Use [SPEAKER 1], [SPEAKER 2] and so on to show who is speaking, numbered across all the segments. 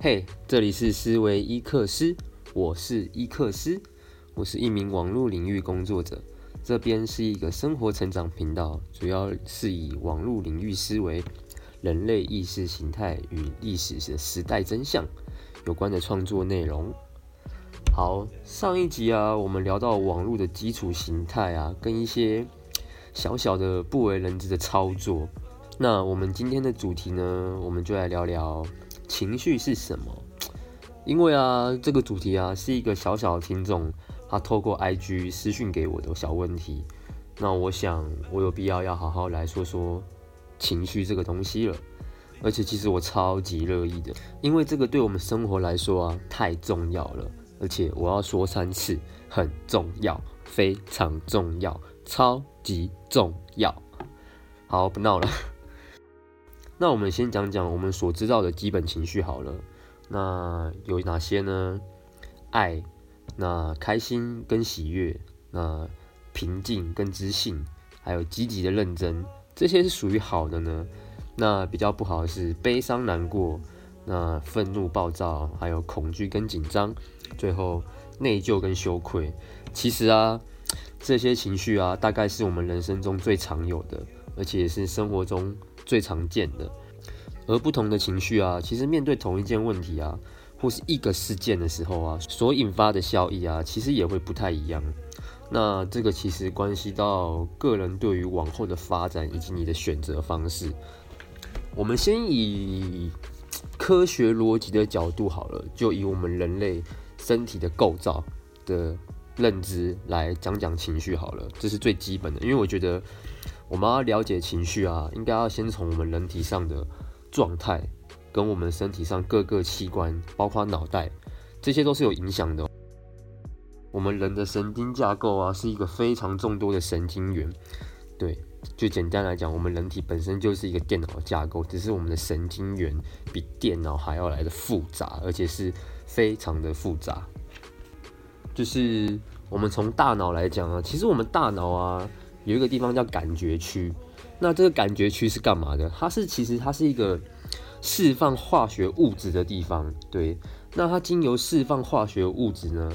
[SPEAKER 1] 嘿，这里是思维伊克斯，我是伊克斯，我是一名网络领域工作者。这边是一个生活成长频道，主要是以网络领域思维、人类意识形态与历史的时代真相有关的创作内容。好，上一集啊，我们聊到网络的基础形态啊，跟一些小小的不为人知的操作。那我们今天的主题呢，我们就来聊聊。情绪是什么？因为啊，这个主题啊是一个小小的听众，他透过 IG 私讯给我的小问题。那我想，我有必要要好好来说说情绪这个东西了。而且，其实我超级乐意的，因为这个对我们生活来说啊太重要了。而且我要说三次，很重要，非常重要，超级重要。好，不闹了。那我们先讲讲我们所知道的基本情绪好了。那有哪些呢？爱，那开心跟喜悦，那平静跟知性，还有积极的认真，这些是属于好的呢。那比较不好的是悲伤、难过，那愤怒、暴躁，还有恐惧跟紧张，最后内疚跟羞愧。其实啊，这些情绪啊，大概是我们人生中最常有的，而且是生活中。最常见的，而不同的情绪啊，其实面对同一件问题啊，或是一个事件的时候啊，所引发的效益啊，其实也会不太一样。那这个其实关系到个人对于往后的发展以及你的选择方式。我们先以科学逻辑的角度好了，就以我们人类身体的构造的认知来讲讲情绪好了，这是最基本的，因为我觉得。我们要了解情绪啊，应该要先从我们人体上的状态，跟我们身体上各个器官，包括脑袋，这些都是有影响的。我们人的神经架构啊，是一个非常众多的神经元。对，就简单来讲，我们人体本身就是一个电脑架构，只是我们的神经元比电脑还要来的复杂，而且是非常的复杂。就是我们从大脑来讲啊，其实我们大脑啊。有一个地方叫感觉区，那这个感觉区是干嘛的？它是其实它是一个释放化学物质的地方，对。那它经由释放化学物质呢，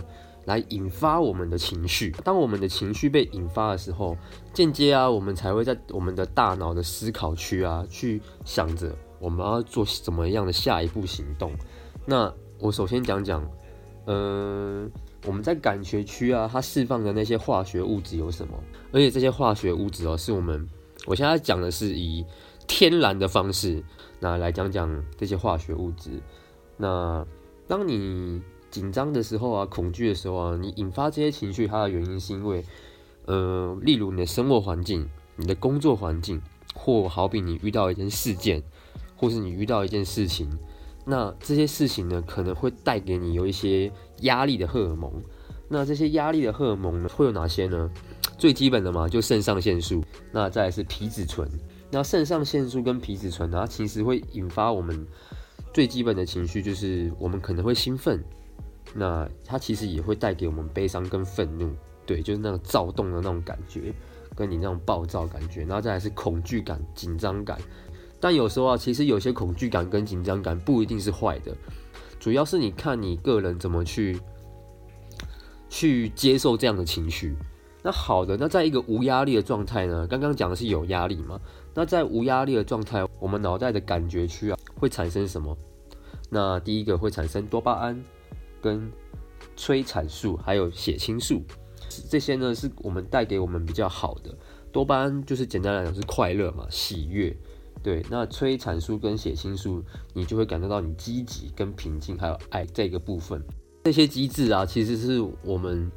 [SPEAKER 1] 来引发我们的情绪。当我们的情绪被引发的时候，间接啊，我们才会在我们的大脑的思考区啊，去想着我们要做怎么样的下一步行动。那我首先讲讲，嗯、我们在感觉区啊，它释放的那些化学物质有什么？而且这些化学物质哦，是我们我现在讲的是以天然的方式，那来讲讲这些化学物质。那当你紧张的时候啊，恐惧的时候啊，你引发这些情绪，它的原因是因为，呃，例如你的生活环境、你的工作环境，或好比你遇到一件事件，或是你遇到一件事情。那这些事情呢，可能会带给你有一些压力的荷尔蒙。那这些压力的荷尔蒙呢，会有哪些呢？最基本的嘛，就肾上腺素。那再来是皮质醇。那肾上腺素跟皮质醇呢，它其实会引发我们最基本的情绪，就是我们可能会兴奋。那它其实也会带给我们悲伤跟愤怒。对，就是那种躁动的那种感觉，跟你那种暴躁感觉。然后再来是恐惧感、紧张感。但有时候啊，其实有些恐惧感跟紧张感不一定是坏的，主要是你看你个人怎么去去接受这样的情绪。那好的，那在一个无压力的状态呢？刚刚讲的是有压力嘛？那在无压力的状态，我们脑袋的感觉区啊会产生什么？那第一个会产生多巴胺、跟催产素，还有血清素，这些呢是我们带给我们比较好的。多巴胺就是简单来讲是快乐嘛，喜悦。对，那催产素跟血清素，你就会感觉到你积极跟平静，还有爱这个部分。这些机制啊，其实是我们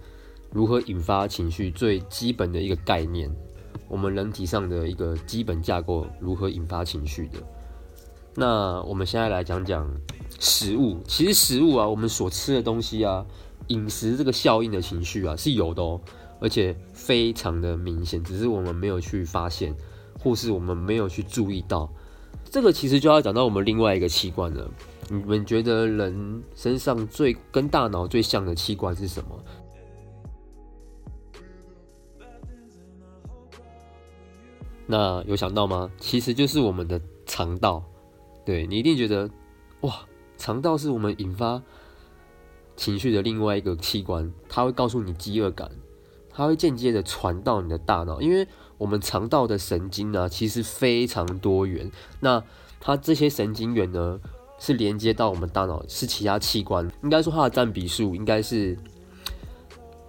[SPEAKER 1] 如何引发情绪最基本的一个概念。我们人体上的一个基本架构，如何引发情绪的。那我们现在来讲讲食物。其实食物啊，我们所吃的东西啊，饮食这个效应的情绪啊是有的哦，而且非常的明显，只是我们没有去发现。或是我们没有去注意到，这个其实就要讲到我们另外一个器官了。你们觉得人身上最跟大脑最像的器官是什么？那有想到吗？其实就是我们的肠道。对，你一定觉得哇，肠道是我们引发情绪的另外一个器官，它会告诉你饥饿感，它会间接的传到你的大脑，因为我们肠道的神经呢、啊，其实非常多元。那它这些神经元呢，是连接到我们大脑，是其他器官，应该说它的占比数应该是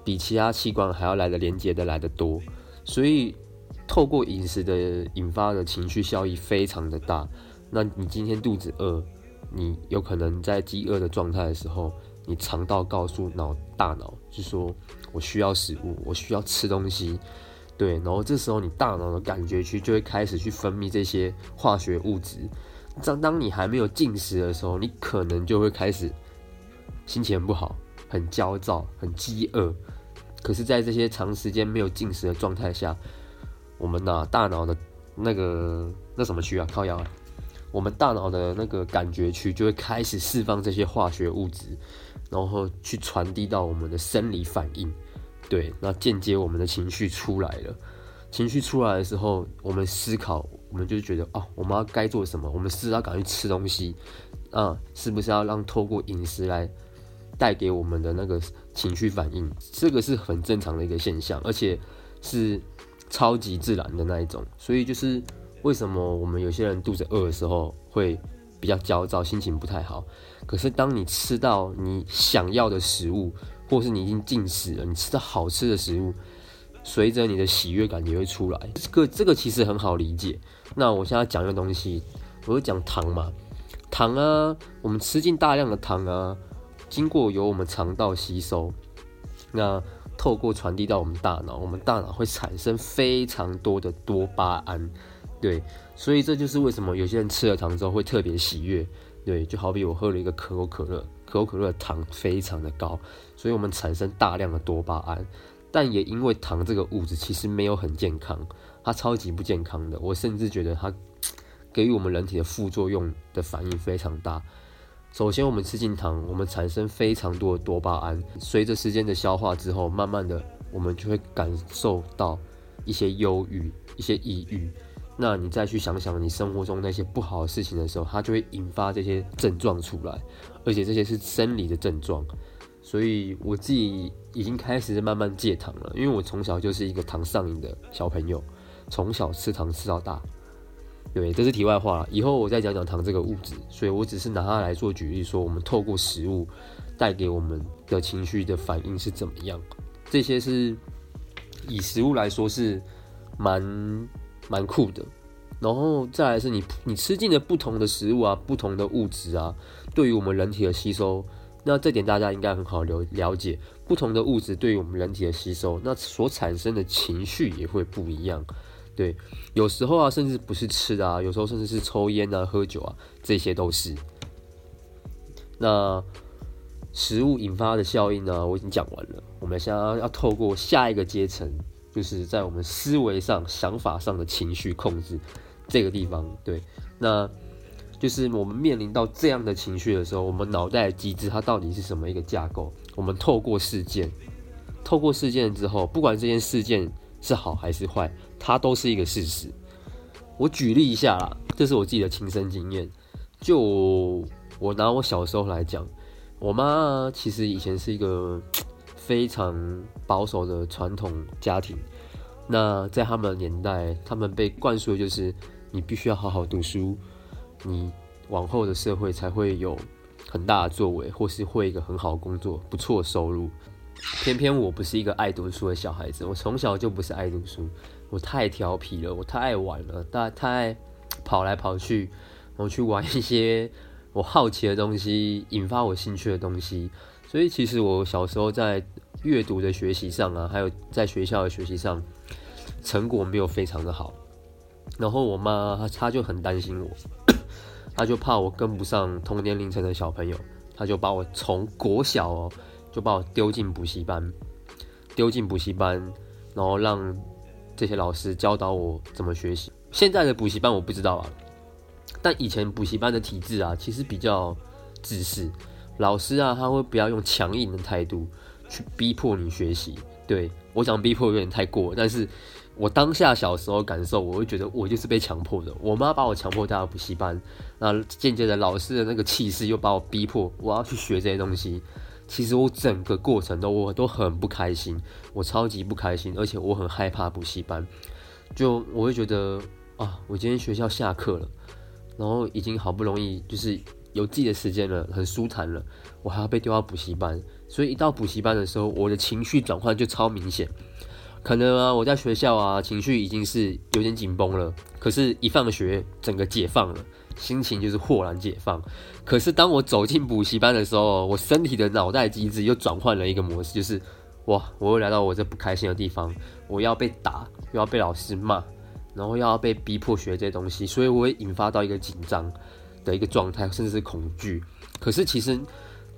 [SPEAKER 1] 比其他器官还要来的连接的来得多。所以透过饮食的引发的情绪效益非常的大。那你今天肚子饿，你有可能在饥饿的状态的时候。你肠道告诉脑大脑，就说我需要食物，我需要吃东西，对，然后这时候你大脑的感觉区就会开始去分泌这些化学物质。当当你还没有进食的时候，你可能就会开始心情不好，很焦躁，很饥饿。可是，在这些长时间没有进食的状态下，我们呢，大脑的那个那什么区啊，靠腰啊，我们大脑的那个感觉区就会开始释放这些化学物质。然后去传递到我们的生理反应，对，那间接我们的情绪出来了。情绪出来的时候，我们思考，我们就觉得哦，我们要该做什么？我们是要赶快吃东西，啊，是不是要让透过饮食来带给我们的那个情绪反应？这个是很正常的一个现象，而且是超级自然的那一种。所以就是为什么我们有些人肚子饿的时候会比较焦躁，心情不太好。可是当你吃到你想要的食物，或是你已经进食了，你吃到好吃的食物，随着你的喜悦感也会出来。这个这个其实很好理解。那我现在讲一个东西，我就讲糖嘛，糖啊，我们吃进大量的糖啊，经过由我们肠道吸收，那透过传递到我们大脑，我们大脑会产生非常多的多巴胺。对，所以这就是为什么有些人吃了糖之后会特别喜悦。对，就好比我喝了一个可口可乐，可口可乐的糖非常的高，所以我们产生大量的多巴胺。但也因为糖这个物质其实没有很健康，它超级不健康的。我甚至觉得它给予我们人体的副作用的反应非常大。首先，我们吃进糖，我们产生非常多的多巴胺，随着时间的消化之后，慢慢的我们就会感受到一些忧郁、一些抑郁。那你再去想想你生活中那些不好的事情的时候，它就会引发这些症状出来，而且这些是生理的症状。所以我自己已经开始慢慢戒糖了，因为我从小就是一个糖上瘾的小朋友，从小吃糖吃到大。对，这是题外话，以后我再讲讲糖这个物质。所以我只是拿它来做举例，说我们透过食物带给我们的情绪的反应是怎么样。这些是以食物来说是蛮。蛮酷的，然后再来是你你吃进了不同的食物啊，不同的物质啊，对于我们人体的吸收，那这点大家应该很好了了解。不同的物质对于我们人体的吸收，那所产生的情绪也会不一样。对，有时候啊，甚至不是吃的啊，有时候甚至是抽烟啊、喝酒啊，这些都是。那食物引发的效应呢，我已经讲完了。我们现在要透过下一个阶层。就是在我们思维上、想法上的情绪控制这个地方，对，那就是我们面临到这样的情绪的时候，我们脑袋的机制它到底是什么一个架构？我们透过事件，透过事件之后，不管这件事件是好还是坏，它都是一个事实。我举例一下啦，这是我自己的亲身经验。就我拿我小时候来讲，我妈其实以前是一个。非常保守的传统家庭，那在他们的年代，他们被灌输的就是你必须要好好读书，你往后的社会才会有很大的作为，或是会一个很好的工作、不错的收入。偏偏我不是一个爱读书的小孩子，我从小就不是爱读书，我太调皮了，我太爱玩了，太太爱跑来跑去，然后去玩一些我好奇的东西，引发我兴趣的东西。所以其实我小时候在阅读的学习上啊，还有在学校的学习上，成果没有非常的好。然后我妈她就很担心我，她就怕我跟不上同年龄层的小朋友，她就把我从国小哦，就把我丢进补习班，丢进补习班，然后让这些老师教导我怎么学习。现在的补习班我不知道啊，但以前补习班的体制啊，其实比较自私。老师啊，他会不要用强硬的态度去逼迫你学习。对，我讲逼迫有点太过，但是我当下小时候感受，我会觉得我就是被强迫的。我妈把我强迫带到补习班，那渐渐的老师的那个气势又把我逼迫，我要去学这些东西。其实我整个过程都我都很不开心，我超级不开心，而且我很害怕补习班。就我会觉得啊，我今天学校下课了，然后已经好不容易就是有自己的时间了，很舒坦了，我还要被丢到补习班。所以一到补习班的时候，我的情绪转换就超明显。可能啊，我在学校啊，情绪已经是有点紧绷了。可是，一放学，整个解放了，心情就是豁然解放。可是，当我走进补习班的时候，我身体的脑袋机制又转换了一个模式，就是哇，我又来到我这不开心的地方，我要被打，又要被老师骂，然后又要被逼迫学这些东西，所以我会引发到一个紧张的一个状态，甚至是恐惧。可是，其实。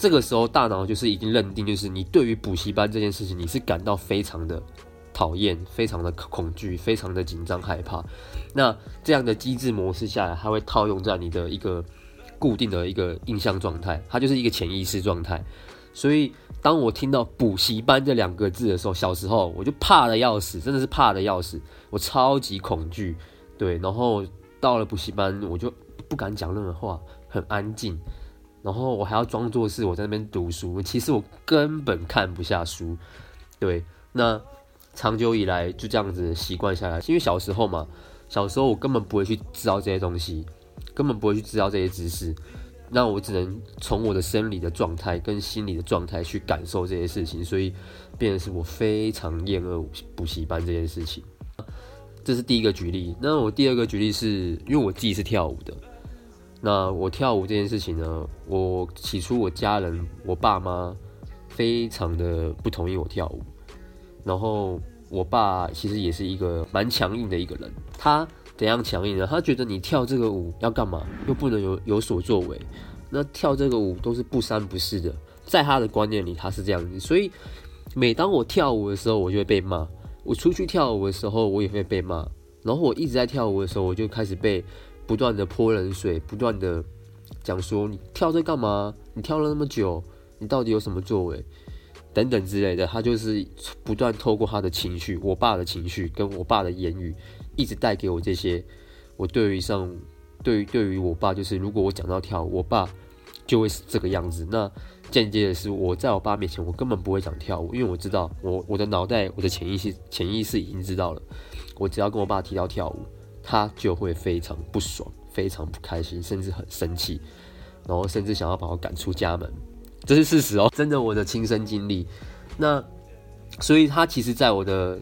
[SPEAKER 1] 这个时候，大脑就是已经认定，就是你对于补习班这件事情，你是感到非常的讨厌、非常的恐惧、非常的紧张、害怕。那这样的机制模式下来，它会套用在你的一个固定的一个印象状态，它就是一个潜意识状态。所以，当我听到补习班这两个字的时候，小时候我就怕得要死，真的是怕得要死，我超级恐惧。对，然后到了补习班，我就不敢讲任何话，很安静。然后我还要装作是我在那边读书，其实我根本看不下书。对，那长久以来就这样子习惯下来，因为小时候嘛，小时候我根本不会去知道这些东西，根本不会去知道这些知识，那我只能从我的生理的状态跟心理的状态去感受这些事情，所以变得是我非常厌恶补习班这件事情。这是第一个举例。那我第二个举例是因为我自己是跳舞的。那我跳舞这件事情呢，我起初我家人，我爸妈非常的不同意我跳舞，然后我爸其实也是一个蛮强硬的一个人，他怎样强硬呢？他觉得你跳这个舞要干嘛？又不能有有所作为，那跳这个舞都是不三不四的，在他的观念里他是这样子，所以每当我跳舞的时候，我就会被骂；我出去跳舞的时候，我也会被骂；然后我一直在跳舞的时候，我就开始被。不断的泼冷水，不断的讲说你跳这干嘛？你跳了那么久，你到底有什么作为？等等之类的，他就是不断透过他的情绪，我爸的情绪跟我爸的言语，一直带给我这些。我对于上，对于对于我爸，就是如果我讲到跳舞，我爸就会是这个样子。那间接的是，我在我爸面前，我根本不会讲跳舞，因为我知道，我我的脑袋，我的潜意识，潜意识已经知道了，我只要跟我爸提到跳舞。他就会非常不爽，非常不开心，甚至很生气，然后甚至想要把我赶出家门，这是事实哦，真的我的亲身经历。那所以他其实在我的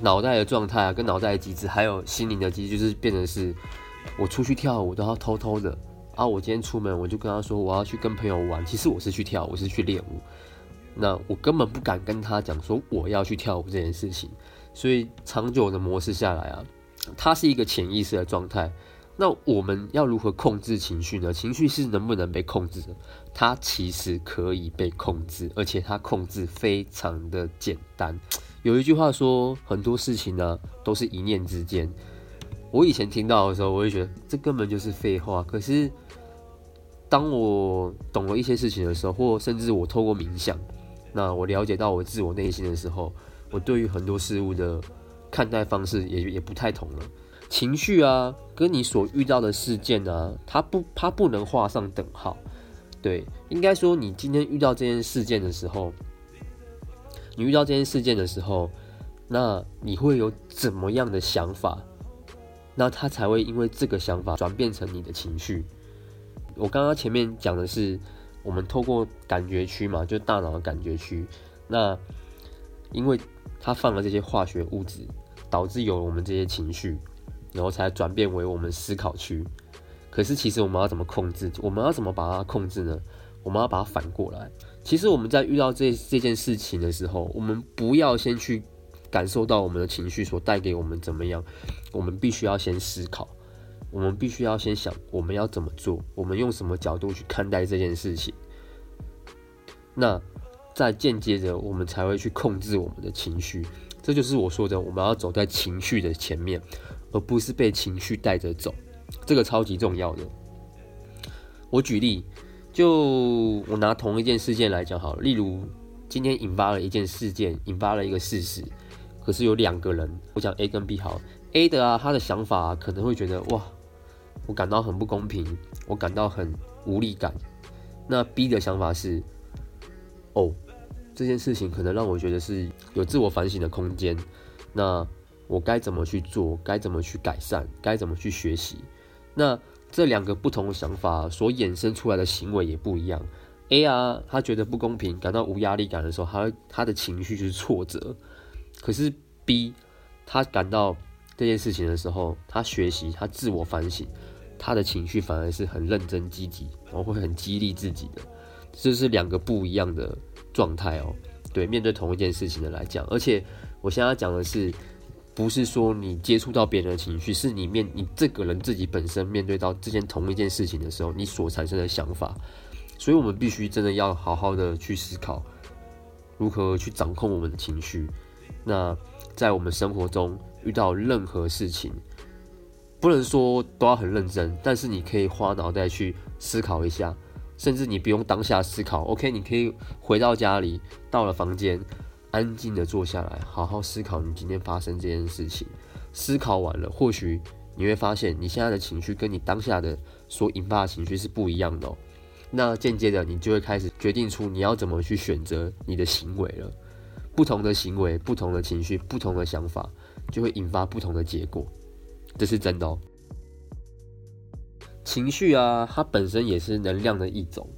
[SPEAKER 1] 脑袋的状态啊，跟脑袋的机制，还有心灵的机制，就是变成是，我出去跳舞都要偷偷的啊。我今天出门，我就跟他说我要去跟朋友玩，其实我是去跳舞，我是去练舞。那我根本不敢跟他讲说我要去跳舞这件事情。所以长久的模式下来啊。它是一个潜意识的状态，那我们要如何控制情绪呢？情绪是能不能被控制的？它其实可以被控制，而且它控制非常的简单。有一句话说，很多事情呢都是一念之间。我以前听到的时候，我会觉得这根本就是废话。可是当我懂了一些事情的时候，或甚至我透过冥想，那我了解到我自我内心的时候，我对于很多事物的。看待方式也也不太同了，情绪啊，跟你所遇到的事件啊，它不它不能画上等号。对，应该说你今天遇到这件事件的时候，你遇到这件事件的时候，那你会有怎么样的想法？那它才会因为这个想法转变成你的情绪。我刚刚前面讲的是，我们透过感觉区嘛，就大脑的感觉区，那因为它放了这些化学物质。导致有了我们这些情绪，然后才转变为我们思考区。可是，其实我们要怎么控制？我们要怎么把它控制呢？我们要把它反过来。其实我们在遇到这这件事情的时候，我们不要先去感受到我们的情绪所带给我们怎么样。我们必须要先思考，我们必须要先想我们要怎么做，我们用什么角度去看待这件事情。那再间接着，我们才会去控制我们的情绪。这就是我说的，我们要走在情绪的前面，而不是被情绪带着走，这个超级重要的。我举例，就我拿同一件事件来讲好了，例如今天引发了一件事件，引发了一个事实。可是有两个人，我讲 A 跟 B 好，A 的啊，他的想法，可能会觉得哇，我感到很不公平，我感到很无力感。那 B 的想法是，哦，这件事情可能让我觉得是有自我反省的空间。那我该怎么去做？该怎么去改善？该怎么去学习？那这两个不同的想法所衍生出来的行为也不一样。A 啊，他觉得不公平，感到无压力感的时候，他他的情绪就是挫折。可是 B，他感到这件事情的时候，他学习，他自我反省，他的情绪反而是很认真积极，然后会很激励自己的。这是两个不一样的状态哦。对，面对同一件事情的来讲，而且我现在要讲的是。不是说你接触到别人的情绪，是你面你这个人自己本身面对到这件同一件事情的时候，你所产生的想法。所以，我们必须真的要好好的去思考，如何去掌控我们的情绪。那在我们生活中遇到任何事情，不能说都要很认真，但是你可以花脑袋去思考一下，甚至你不用当下思考，OK，你可以回到家里，到了房间。安静的坐下来，好好思考你今天发生这件事情。思考完了，或许你会发现你现在的情绪跟你当下的所引发的情绪是不一样的哦。那间接的，你就会开始决定出你要怎么去选择你的行为了。不同的行为、不同的情绪、不同的想法，就会引发不同的结果。这是真的哦。情绪啊，它本身也是能量的一种。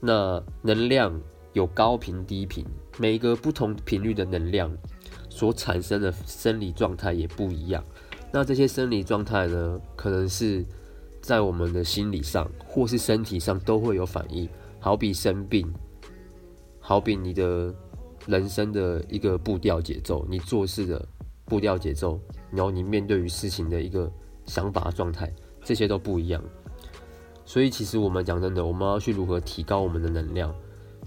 [SPEAKER 1] 那能量。有高频、低频，每一个不同频率的能量所产生的生理状态也不一样。那这些生理状态呢，可能是在我们的心理上或是身体上都会有反应。好比生病，好比你的人生的一个步调节奏，你做事的步调节奏，然后你面对于事情的一个想法状态，这些都不一样。所以，其实我们讲真的，我们要去如何提高我们的能量。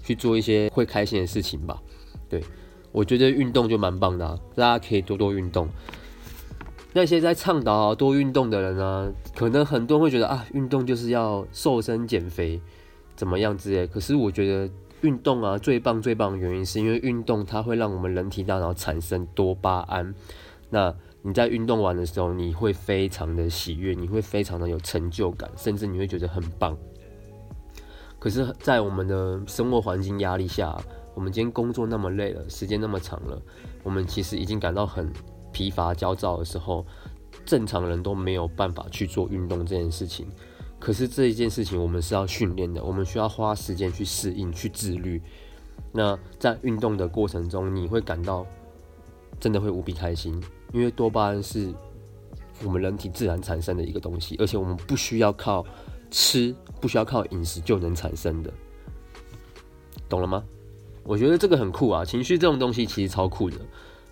[SPEAKER 1] 去做一些会开心的事情吧，对，我觉得运动就蛮棒的啊，大家可以多多运动。那些在倡导多运动的人呢，可能很多人会觉得啊，运动就是要瘦身减肥，怎么样之类。可是我觉得运动啊，最棒最棒的原因是因为运动它会让我们人体大脑产生多巴胺。那你在运动完的时候，你会非常的喜悦，你会非常的有成就感，甚至你会觉得很棒。可是，在我们的生活环境压力下，我们今天工作那么累了，时间那么长了，我们其实已经感到很疲乏、焦躁的时候，正常人都没有办法去做运动这件事情。可是这一件事情，我们是要训练的，我们需要花时间去适应、去自律。那在运动的过程中，你会感到真的会无比开心，因为多巴胺是我们人体自然产生的一个东西，而且我们不需要靠。吃不需要靠饮食就能产生的，懂了吗？我觉得这个很酷啊，情绪这种东西其实超酷的。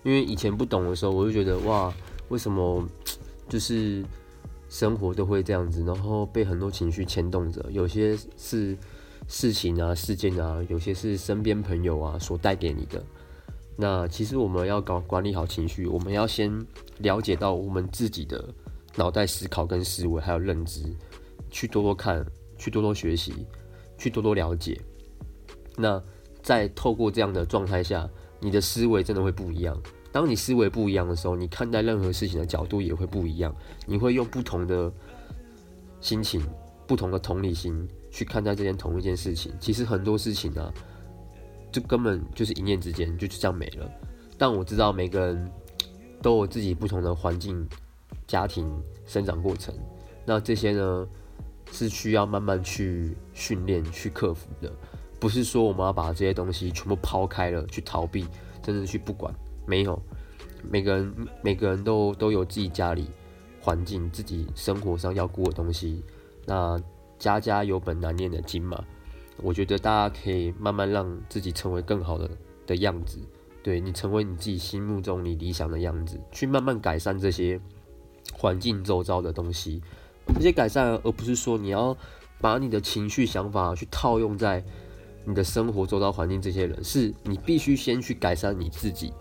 [SPEAKER 1] 因为以前不懂的时候，我就觉得哇，为什么就是生活都会这样子，然后被很多情绪牵动着。有些是事情啊、事件啊，有些是身边朋友啊所带给你的。那其实我们要搞管理好情绪，我们要先了解到我们自己的脑袋思考跟思维还有认知。去多多看，去多多学习，去多多了解。那在透过这样的状态下，你的思维真的会不一样。当你思维不一样的时候，你看待任何事情的角度也会不一样。你会用不同的心情、不同的同理心去看待这件同一件事情。其实很多事情呢、啊，就根本就是一念之间，就这样没了。但我知道每个人都有自己不同的环境、家庭、生长过程。那这些呢？是需要慢慢去训练、去克服的，不是说我们要把这些东西全部抛开了去逃避，真的去不管。没有，每个人每个人都都有自己家里环境、自己生活上要顾的东西。那家家有本难念的经嘛，我觉得大家可以慢慢让自己成为更好的的样子。对，你成为你自己心目中你理想的样子，去慢慢改善这些环境周遭的东西。这些改善，而不是说你要把你的情绪、想法去套用在你的生活周遭环境。这些人是你必须先去改善你自己。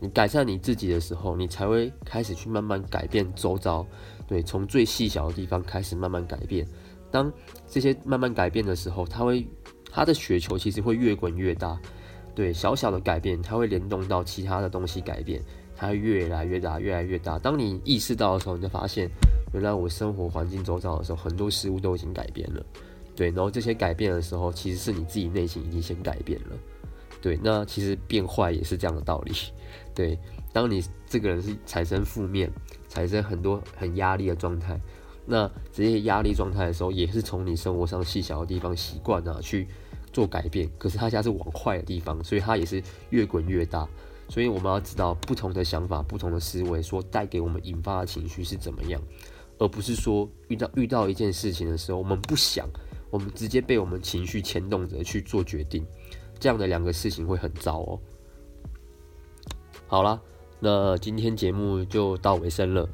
[SPEAKER 1] 你改善你自己的时候，你才会开始去慢慢改变周遭。对，从最细小的地方开始慢慢改变。当这些慢慢改变的时候，它会它的雪球其实会越滚越大。对，小小的改变，它会联动到其他的东西改变，它会越来越大，越来越大。当你意识到的时候，你就发现，原来我生活环境周遭的时候，很多事物都已经改变了。对，然后这些改变的时候，其实是你自己内心已经先改变了。对，那其实变坏也是这样的道理。对，当你这个人是产生负面，产生很多很压力的状态，那这些压力状态的时候，也是从你生活上细小的地方习惯啊去做改变。可是他家是往坏的地方，所以它也是越滚越大。所以我们要知道不同的想法、不同的思维，说带给我们引发的情绪是怎么样，而不是说遇到遇到一件事情的时候，我们不想。我们直接被我们情绪牵动着去做决定，这样的两个事情会很糟哦。好啦，那今天节目就到尾声了。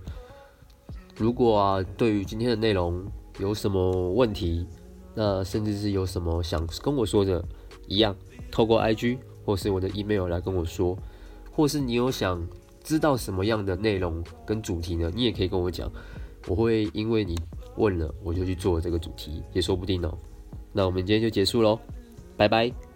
[SPEAKER 1] 如果啊，对于今天的内容有什么问题，那甚至是有什么想跟我说的，一样透过 IG 或是我的 email 来跟我说，或是你有想知道什么样的内容跟主题呢？你也可以跟我讲，我会因为你。问了，我就去做这个主题，也说不定哦。那我们今天就结束喽，拜拜。